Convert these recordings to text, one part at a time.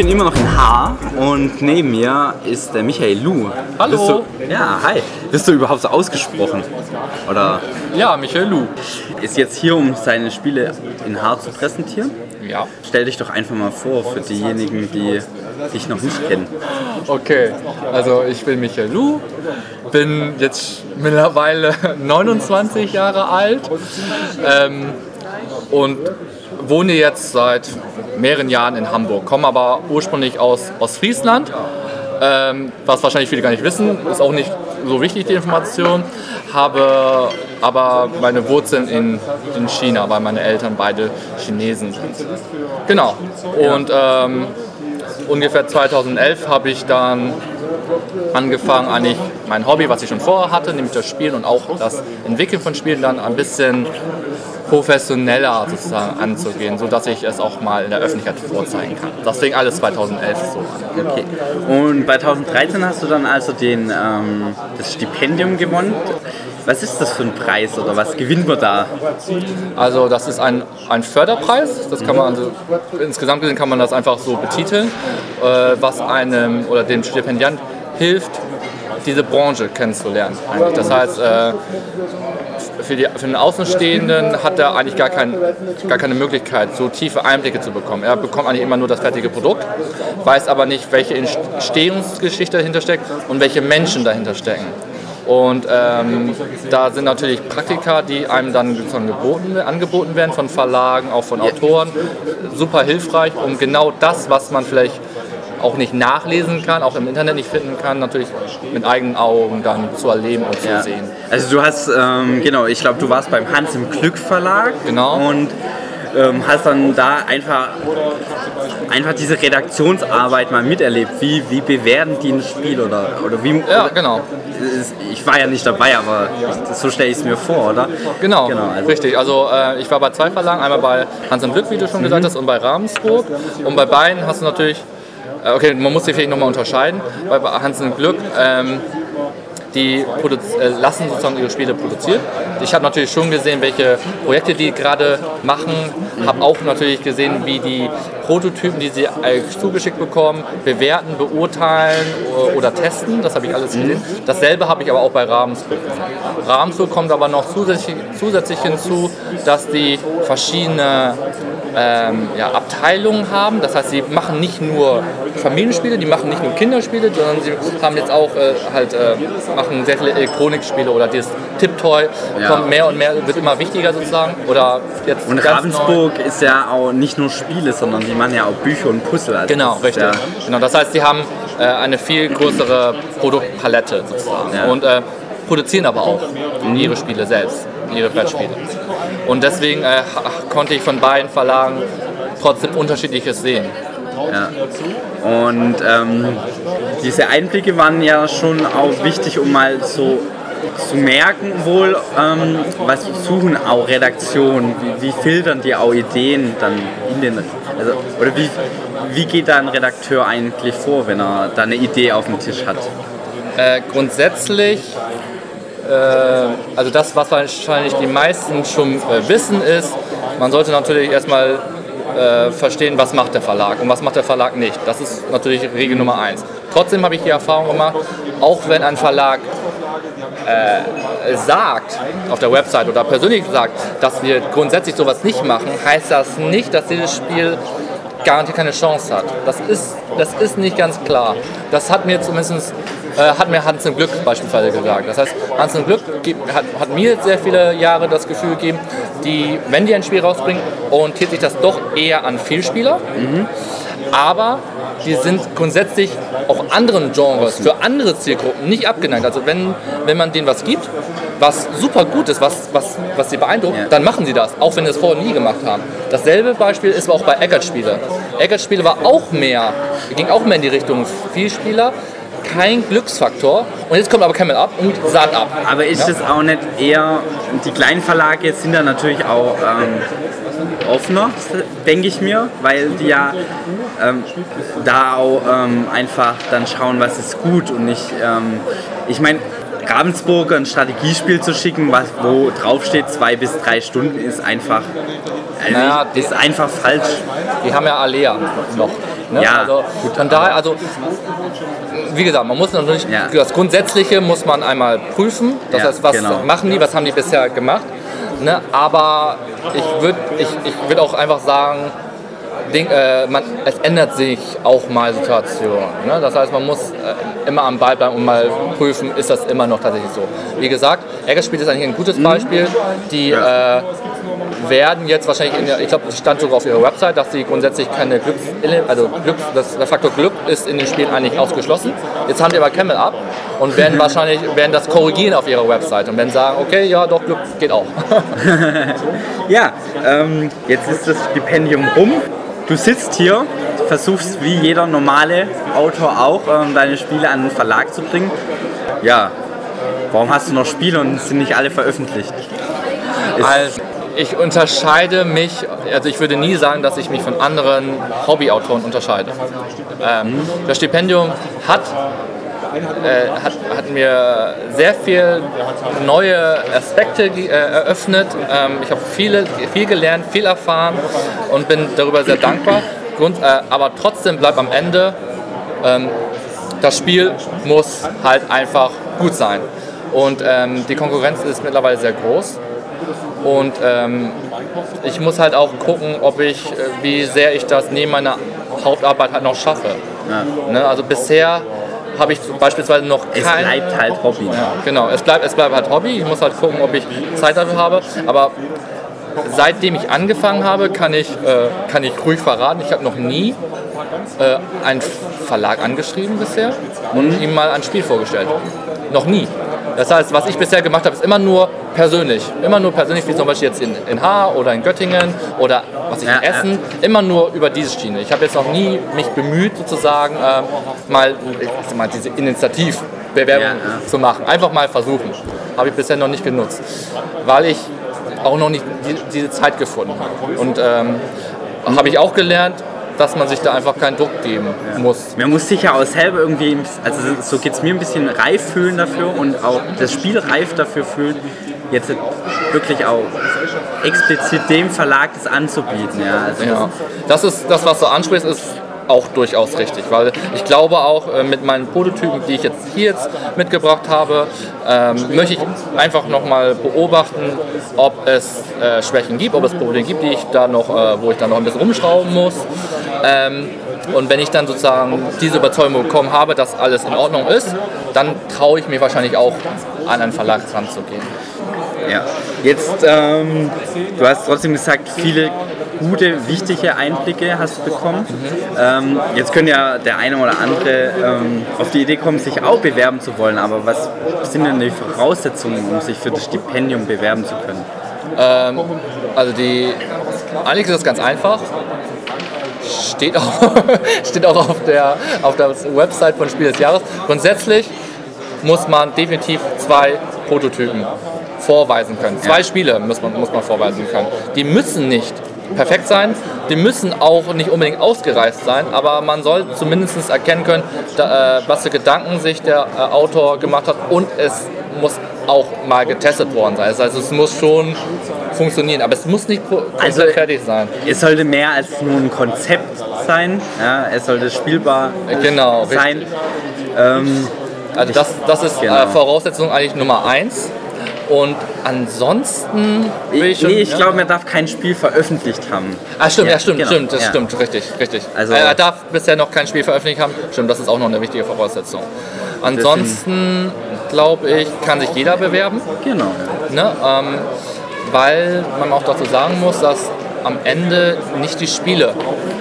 Ich bin immer noch in H und neben mir ist der Michael Lu. Hallo. Du, ja, hi. Bist du überhaupt so ausgesprochen? Oder Ja, Michael Lu. ist jetzt hier, um seine Spiele in H zu präsentieren? Ja. Stell dich doch einfach mal vor für diejenigen, die dich noch nicht kennen. Okay, also ich bin Michael Lu, bin jetzt mittlerweile 29 Jahre alt ähm, und wohne jetzt seit mehreren Jahren in Hamburg, komme aber ursprünglich aus Ostfriesland. Ähm, was wahrscheinlich viele gar nicht wissen, ist auch nicht so wichtig, die Information. Habe aber meine Wurzeln in, in China, weil meine Eltern beide Chinesen sind. Genau. Und ähm, ungefähr 2011 habe ich dann angefangen, eigentlich mein Hobby, was ich schon vorher hatte, nämlich das Spielen und auch das Entwickeln von Spielen, dann ein bisschen professioneller sozusagen anzugehen, sodass ich es auch mal in der Öffentlichkeit vorzeigen kann. Das fing alles 2011 so an. Okay. Und bei 2013 hast du dann also den, ähm, das Stipendium gewonnen. Was ist das für ein Preis oder was gewinnt man da? Also das ist ein, ein Förderpreis, das kann man also, insgesamt gesehen kann man das einfach so betiteln, äh, was einem oder dem Stipendiant hilft, diese Branche kennenzulernen. Eigentlich. Das heißt, äh, für, die, für den Außenstehenden hat er eigentlich gar, kein, gar keine Möglichkeit, so tiefe Einblicke zu bekommen. Er bekommt eigentlich immer nur das fertige Produkt, weiß aber nicht, welche Entstehungsgeschichte dahinter steckt und welche Menschen dahinter stecken. Und ähm, da sind natürlich Praktika, die einem dann geboten, angeboten werden von Verlagen, auch von Autoren, super hilfreich, um genau das, was man vielleicht auch nicht nachlesen kann, auch im Internet nicht finden kann, natürlich mit eigenen Augen dann zu erleben und zu Ja. sehen. Also du hast, ähm, genau, ich glaube, du warst beim Hans im Glück Verlag. Genau. Und ähm, hast dann da einfach, einfach diese Redaktionsarbeit mal miterlebt. Wie, wie bewerten die ein Spiel oder, oder wie... Ja, oder, genau. Ich war ja nicht dabei, aber ich, so stelle ich es mir vor, oder? Genau, Genau, also- richtig. Also äh, ich war bei zwei Verlagen, einmal bei Hans im Glück, wie du schon gesagt hast, und bei Ravensburg. Und bei beiden hast du natürlich, äh, okay, man muss die vielleicht nochmal unterscheiden. Bei Hans im Glück, ähm, die äh, lassen sozusagen ihre Spiele produzieren. Ich habe natürlich schon gesehen, welche Projekte die gerade machen. Habe auch natürlich gesehen, wie die Prototypen, die sie äh, zugeschickt bekommen, bewerten, beurteilen o- oder testen. Das habe ich alles gesehen. Dasselbe habe ich aber auch bei Ravensburg gesehen. Ravensburg kommt aber noch zusätzlich, zusätzlich hinzu, dass die verschiedene ähm, ja, Abteilungen haben. Das heißt, sie machen nicht nur Familienspiele, die machen nicht nur Kinderspiele, sondern sie haben jetzt auch äh, halt äh, machen sehr viele Elektronikspiele oder dieses Tiptoy Ja. kommt mehr und mehr, wird immer wichtiger sozusagen. Oder jetzt Und Ravensburg ist ja auch nicht nur Spiele, sondern die machen ja auch Bücher und Puzzle. Also Genau, richtig. Ja, Genau, das heißt, sie haben äh, eine viel größere Produktpalette sozusagen Ja. und äh, produzieren aber auch ihre Spiele selbst, ihre Brettspiele. Und deswegen äh, konnte ich von beiden Verlagen trotzdem unterschiedliches sehen. ja. Und ähm, diese Einblicke waren ja schon auch wichtig, um mal so zu merken wohl, ähm, was suchen auch Redaktionen, wie, wie filtern die auch Ideen dann in den, also, oder wie, wie geht da ein Redakteur eigentlich vor, wenn er da eine Idee auf dem Tisch hat? Äh, grundsätzlich, also das, was wahrscheinlich die meisten schon äh, wissen, ist, man sollte natürlich erstmal äh, verstehen, was macht der Verlag und was macht der Verlag nicht. Das ist natürlich Regel Nummer eins. Trotzdem habe ich die Erfahrung gemacht, auch wenn ein Verlag äh, sagt, auf der Website oder persönlich sagt, dass wir grundsätzlich sowas nicht machen, heißt das nicht, dass dieses Spiel garantiert keine Chance hat. Das ist, das ist nicht ganz klar. Das hat mir zumindest äh, hat mir Hans im Glück beispielsweise gesagt. Das heißt, Hans im Glück gibt- hat, hat mir sehr viele Jahre das Gefühl gegeben, die, wenn die ein Spiel rausbringen, orientiert sich das doch eher an Vielspieler. Aber die sind grundsätzlich auch anderen Genres, für andere Zielgruppen nicht abgeneigt. Also wenn, wenn man denen was gibt, was super gut ist, was, was, was sie beeindruckt, Ja. dann machen sie das, auch wenn sie es vorher nie gemacht haben. Dasselbe Beispiel ist auch bei Eckert-Spiele. Eckert-Spiele war auch mehr, ging auch mehr in die Richtung Vielspieler, kein Glücksfaktor. Und jetzt kommt aber Camel Up und Saat ab. Aber ist Ja. es auch nicht eher, die kleinen Verlage sind da natürlich auch ähm, offener, denke ich mir, weil die ja ähm, da auch ähm, einfach dann schauen, was ist gut und nicht, ähm, ich meine, Ravensburger ein Strategiespiel zu schicken, was, wo draufsteht zwei bis drei Stunden, ist einfach, also Naja, ist einfach falsch. Die haben ja Alea noch. Ne? Ja, also, von daher, also wie gesagt, man muss natürlich Ja. das Grundsätzliche muss man einmal prüfen. Das Ja, heißt, was genau. machen die, was haben die bisher gemacht. Ne? Aber ich würde ich, ich würd auch einfach sagen, Ding, äh, man, es ändert sich auch mal Situationen. Ne? Das heißt, man muss äh, immer am Ball bleiben und mal prüfen, ist das immer noch tatsächlich so. Wie gesagt, Eggerspiel ist eigentlich ein gutes Beispiel. Die äh, werden jetzt wahrscheinlich, in der, ich glaube, es stand sogar auf ihrer Website, dass sie grundsätzlich keine Glücks, also Glücks, das, der Faktor Glück ist in den Spielen eigentlich ausgeschlossen. Jetzt haben die aber Camel ab und werden wahrscheinlich werden das korrigieren auf ihrer Website und werden sagen, okay, ja, doch, Glück geht auch. Ja, ähm, jetzt ist das Stipendium rum. Du sitzt hier, versuchst wie jeder normale Autor auch, ähm, deine Spiele an den Verlag zu bringen. Ja, warum hast du noch Spiele und sind nicht alle veröffentlicht? Also, ich unterscheide mich, also ich würde nie sagen, dass ich mich von anderen Hobbyautoren unterscheide. Ähm, das Stipendium hat, äh, hat, hat mir sehr viel neue Aspekte äh, eröffnet. Ähm, ich habe viele, viel gelernt, viel erfahren und bin darüber sehr dankbar. Grund, äh, aber trotzdem bleibt am Ende, ähm, das Spiel muss halt einfach gut sein. Und ähm, die Konkurrenz ist mittlerweile sehr groß. Und ähm, ich muss halt auch gucken, ob ich, äh, wie sehr ich das neben meiner Hauptarbeit halt noch schaffe. Ne? Also bisher habe ich beispielsweise noch Es kein... bleibt halt Hobby. Genau, es bleibt, es bleibt halt Hobby. Ich muss halt gucken, ob ich Zeit dafür habe. Aber seitdem ich angefangen habe, kann ich, äh, kann ich ruhig verraten, ich habe noch nie äh, einen Verlag angeschrieben bisher und ihm mal ein Spiel vorgestellt. Noch nie. Das heißt, was ich bisher gemacht habe, ist immer nur persönlich. Immer nur persönlich, wie zum Beispiel jetzt in, in Haar oder in Göttingen oder was ich in Essen. Immer nur über diese Schiene. Ich habe jetzt noch nie mich bemüht, sozusagen äh, mal, mal diese Initiativbewerbung ja. zu machen. Einfach mal versuchen. Habe ich bisher noch nicht genutzt. Weil ich auch noch nicht die, diese Zeit gefunden habe. Und ähm, habe ich auch gelernt, dass man sich da einfach keinen Druck geben muss. Man muss sich ja auch selber irgendwie, also so geht es mir ein bisschen reif fühlen dafür und auch das Spiel reif dafür fühlen, jetzt wirklich auch explizit dem Verlag das anzubieten. Ja, also Ja. Das ist das, was du ansprichst, ist auch durchaus richtig, weil ich glaube auch äh, mit meinen Prototypen, die ich jetzt hier jetzt mitgebracht habe, ähm, möchte ich einfach nochmal beobachten, ob es äh, Schwächen gibt, ob es Probleme gibt, die ich da noch, äh, wo ich da noch ein bisschen rumschrauben muss. Ähm, und wenn ich dann sozusagen diese Überzeugung bekommen habe, dass alles in Ordnung ist, dann traue ich mir wahrscheinlich auch an einen Verlag ranzugehen. Ja. Jetzt, ähm, du hast trotzdem gesagt, viele gute, wichtige Einblicke hast du bekommen. Ähm, jetzt könnte ja der eine oder andere ähm, auf die Idee kommen, sich auch bewerben zu wollen, aber was sind denn die Voraussetzungen, um sich für das Stipendium bewerben zu können? Ähm, also die, eigentlich ist das ganz einfach. Steht auch, steht auch auf, der, auf der Website von Spiel des Jahres. Grundsätzlich muss man definitiv zwei Prototypen vorweisen können. Zwei Ja. Spiele muss man, muss man vorweisen können. Die müssen nicht perfekt sein, die müssen auch nicht unbedingt ausgereist sein, aber man soll zumindest erkennen können, da, äh, was für Gedanken sich der äh, Autor gemacht hat und es muss auch mal getestet worden sein. Heißt, es muss schon funktionieren, aber es muss nicht Also- fertig sein. Es sollte mehr als nur ein Konzept sein, ja, es sollte spielbar Genau, sein. Ähm, Also das, das ist Genau. äh, Voraussetzung eigentlich Nummer eins. Und ansonsten will ich nee, ich ja? glaube, man darf kein Spiel veröffentlicht haben. Ah, stimmt, ja, Ja, stimmt, genau, stimmt, das ja. stimmt, richtig, richtig. Also- er darf bisher noch kein Spiel veröffentlicht haben. Stimmt, das ist auch noch eine wichtige Voraussetzung. Ansonsten glaube ich, kann sich jeder bewerben, Genau. ne? ähm, weil man auch dazu sagen muss, dass am Ende nicht die Spiele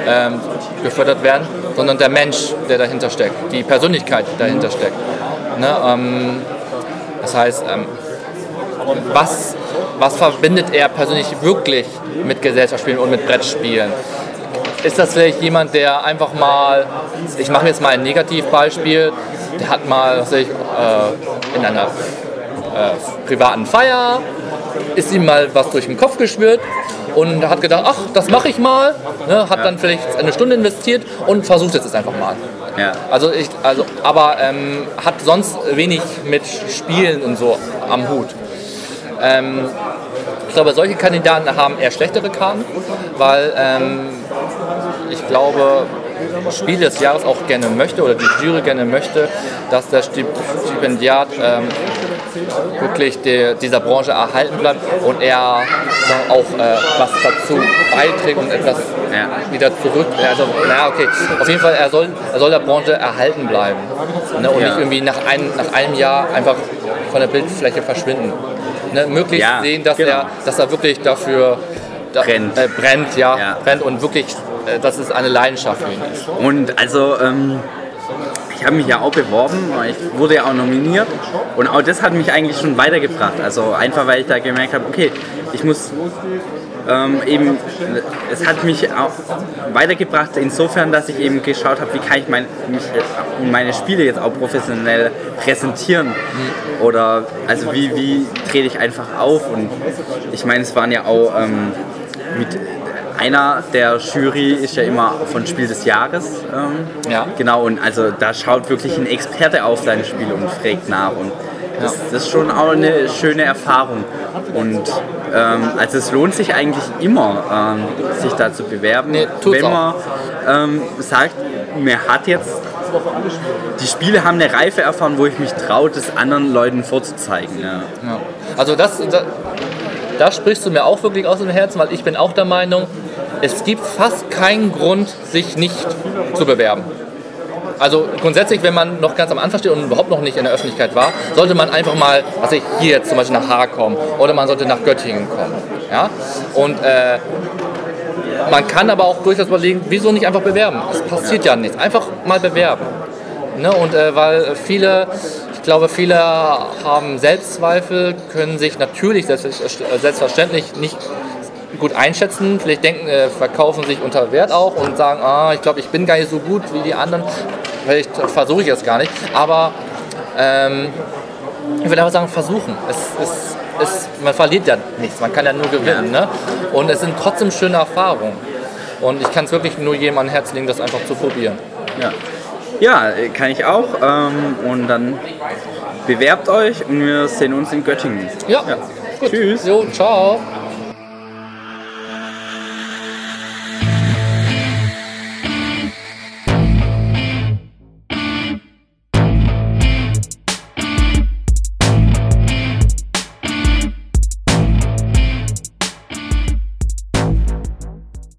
ähm, gefördert werden, sondern der Mensch, der dahinter steckt, die Persönlichkeit, die dahinter steckt. Ne? Ähm, das heißt, ähm, was, was verbindet er persönlich wirklich mit Gesellschaftsspielen und mit Brettspielen? Ist das vielleicht jemand, der einfach mal, ich mache jetzt mal ein Negativbeispiel, der hat mal, ich, äh, in einer äh, privaten Feier, ist ihm mal was durch den Kopf geschwirrt und hat gedacht, ach, das mache ich mal, ne, hat dann vielleicht eine Stunde investiert und versucht es jetzt einfach mal. Ja. Also ich, also, aber ähm, hat sonst wenig mit Spielen und so am Hut. Ähm, ich glaube, solche Kandidaten haben eher schlechtere Karten, weil ähm, ich glaube, Spiel des Jahres auch gerne möchte oder die Jury gerne möchte, dass der Stipendiat ähm, wirklich der, dieser Branche erhalten bleibt und er auch äh, was dazu beiträgt und etwas ja. wieder zurück. Also, naja, okay. Auf jeden Fall, er soll, er soll der Branche erhalten bleiben. Ne? Und ja. nicht irgendwie nach, ein, nach einem Jahr einfach von der Bildfläche verschwinden. Ne? Möglichst ja, sehen, dass, genau. er, dass er wirklich dafür da, brennt. Äh, brennt, ja, brennt und wirklich, dass es eine Leidenschaft für ihn ist. Und also, ähm, ich habe mich ja auch beworben, ich wurde ja auch nominiert und auch das hat mich eigentlich schon weitergebracht. Also einfach, weil ich da gemerkt habe, okay, ich muss ähm, eben, es hat mich auch weitergebracht insofern, dass ich eben geschaut habe, wie kann ich mein, mich und meine Spiele jetzt auch professionell präsentieren oder also wie, wie trete ich einfach auf und ich meine, es waren ja auch ähm, einer der Jury ist ja immer von Spiel des Jahres. Ähm, ja. Genau, und also da schaut wirklich ein Experte auf sein Spiel und fragt nach. Und das, das ist schon auch eine schöne Erfahrung. Und ähm, also es lohnt sich eigentlich immer, ähm, sich da zu bewerben. Nee, wenn man ähm, sagt, mir hat jetzt die Spiele haben eine Reife erfahren, wo ich mich traue, das anderen Leuten vorzuzeigen. Ja. Ja. Also das, das, da sprichst du mir auch wirklich aus dem Herzen, weil ich bin auch der Meinung, es gibt fast keinen Grund, sich nicht zu bewerben. Also grundsätzlich, wenn man noch ganz am Anfang steht und überhaupt noch nicht in der Öffentlichkeit war, sollte man einfach mal, was ich hier jetzt zum Beispiel nach Haar kommen oder man sollte nach Göttingen kommen. Ja? Und äh, man kann aber auch durchaus überlegen, wieso nicht einfach bewerben? Es passiert ja nichts. Einfach mal bewerben. Ne? Und äh, weil viele, ich glaube, viele haben Selbstzweifel, können sich natürlich selbstverständlich nicht gut einschätzen, vielleicht denken, äh, verkaufen sich unter Wert auch und sagen, ah, ich glaube, ich bin gar nicht so gut wie die anderen. Vielleicht versuche ich es gar nicht. Aber ähm, ich würde aber sagen, versuchen. Es, es, es, man verliert ja nichts, man kann ja nur gewinnen. Ne? Und es sind trotzdem schöne Erfahrungen. Und ich kann es wirklich nur jedem ans Herz legen, das einfach zu probieren. Ja, ja kann ich auch. Ähm, und dann bewerbt euch und wir sehen uns in Göttingen. Ja. ja. Tschüss. Jo, ciao.